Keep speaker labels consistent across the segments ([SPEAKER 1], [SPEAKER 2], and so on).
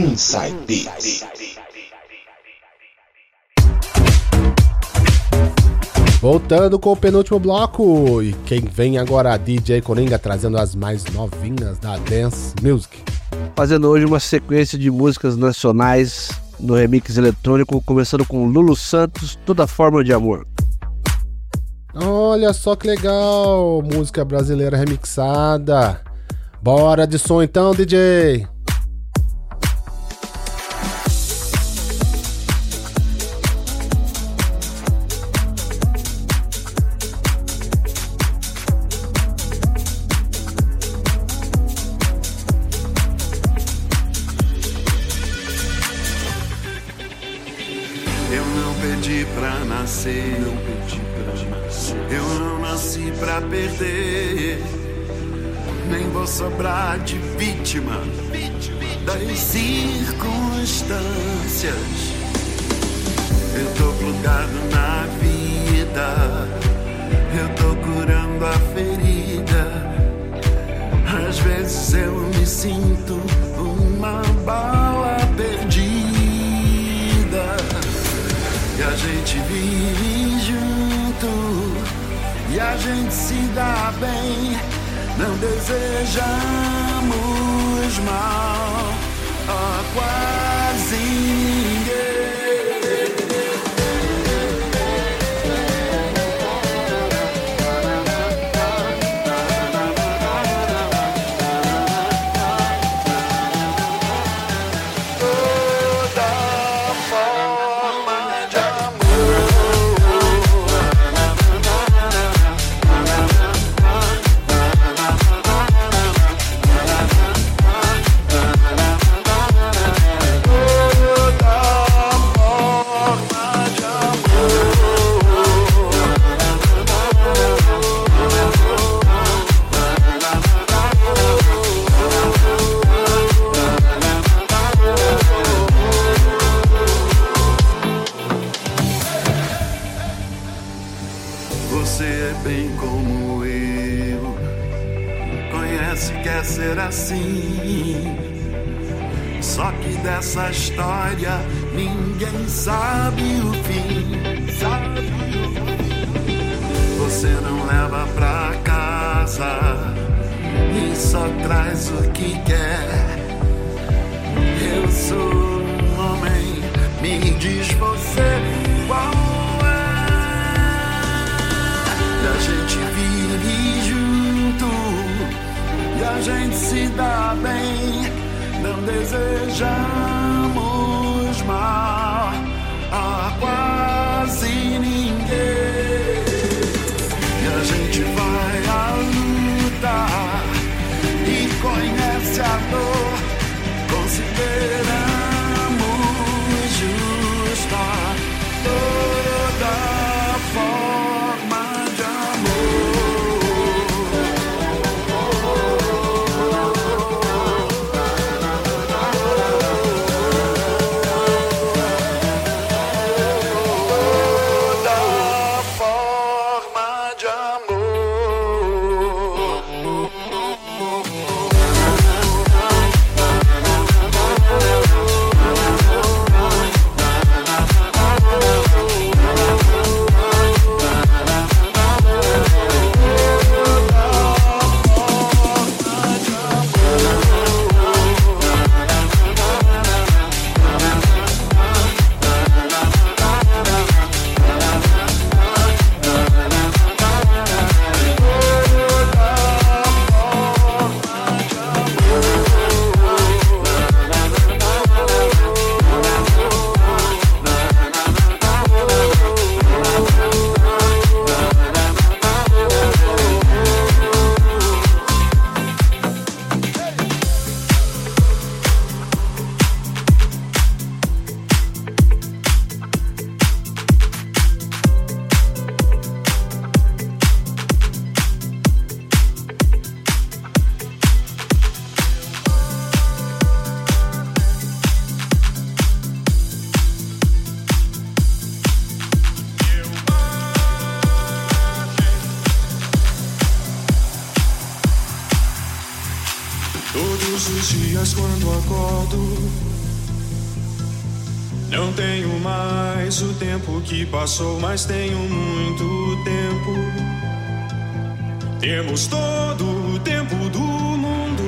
[SPEAKER 1] Inside Beats.
[SPEAKER 2] Voltando com o penúltimo bloco, e quem vem agora, a DJ Coringa, trazendo as mais novinhas da Dance Music.
[SPEAKER 3] Fazendo hoje uma sequência de músicas nacionais no remix eletrônico, começando com Lulu Santos, Toda Forma de Amor.
[SPEAKER 2] Olha só que legal, música brasileira remixada. Bora de som então, DJ!
[SPEAKER 4] Eu tô plugado na vida, eu tô curando a ferida. Às vezes eu me sinto uma bala perdida. E a gente vive junto, e a gente se dá bem. Não desejamos mal a quase diz você qual é. E a gente vive junto e a gente se dá bem. Não desejamos mal a quase ninguém. E a gente vai à luta e conhece a dor. Consideramos
[SPEAKER 5] Quando acordo,
[SPEAKER 1] Não tenho mais o tempo que passou, mas tenho muito tempo. Temos todo o tempo do mundo.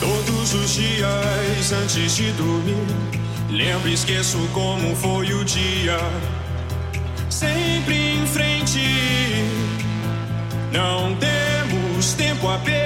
[SPEAKER 1] Todos os dias antes de dormir, lembro e esqueço como foi o dia. Sempre em frente, não temos tempo a perder.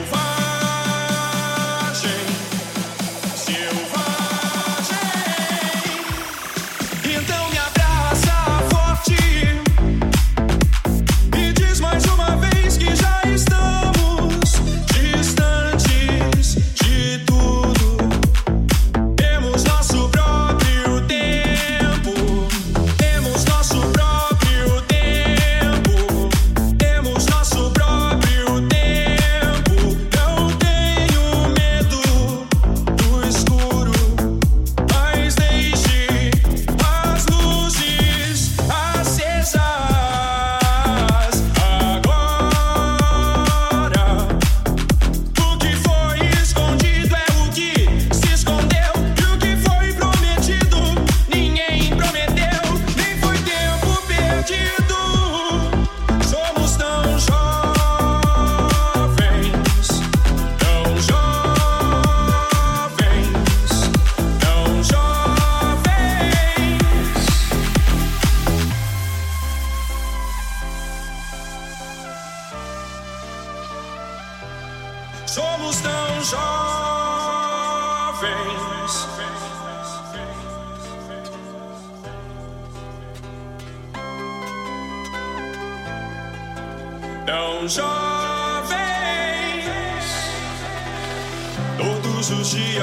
[SPEAKER 1] Temos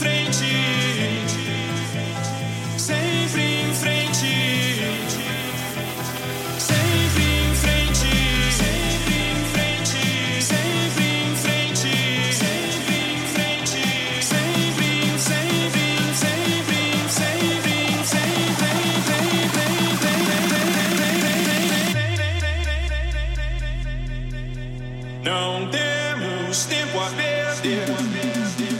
[SPEAKER 1] todo o tempo do mundo.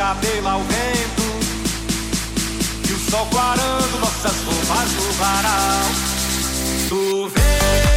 [SPEAKER 5] cabelo ao vento. E o sol clarando nossas roupas no varal. Tu vens,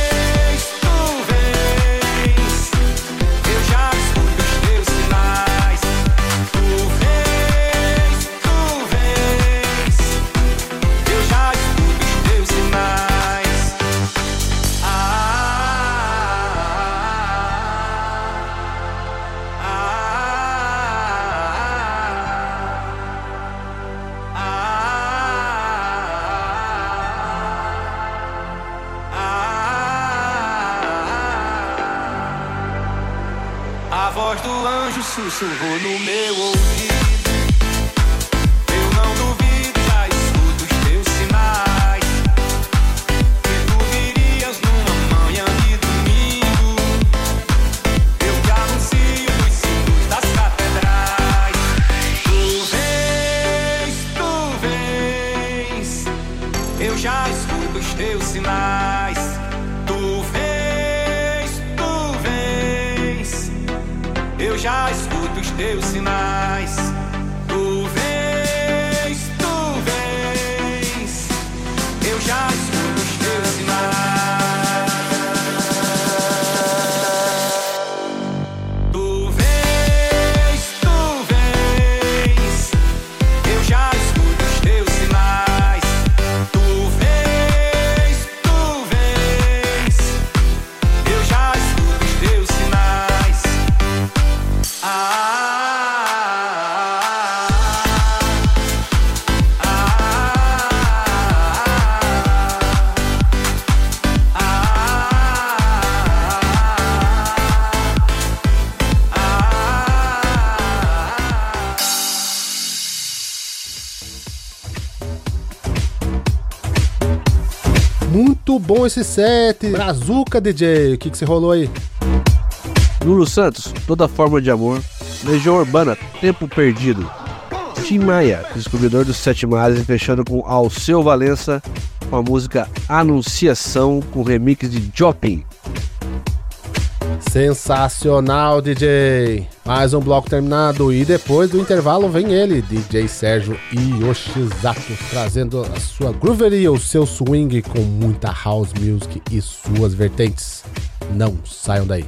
[SPEAKER 5] voz do anjo sussurrou no meu ouvido. Já escuto os teus sinais.
[SPEAKER 2] Bom esse set. Brazuca, DJ. O que, que você rolou aí?
[SPEAKER 3] Lulu Santos, Toda Forma de Amor. Legião Urbana, Tempo Perdido. Tim Maia, descobridor dos Sete Mares, fechando com Alceu Valença, com a música Anunciação, com remix de Jopin.
[SPEAKER 2] Sensacional, DJ. Mais um bloco terminado. E depois do intervalo vem ele, DJ Sérgio Yoshizato, trazendo a sua grooveria, o seu swing com muita house music e suas vertentes. Não saiam daí.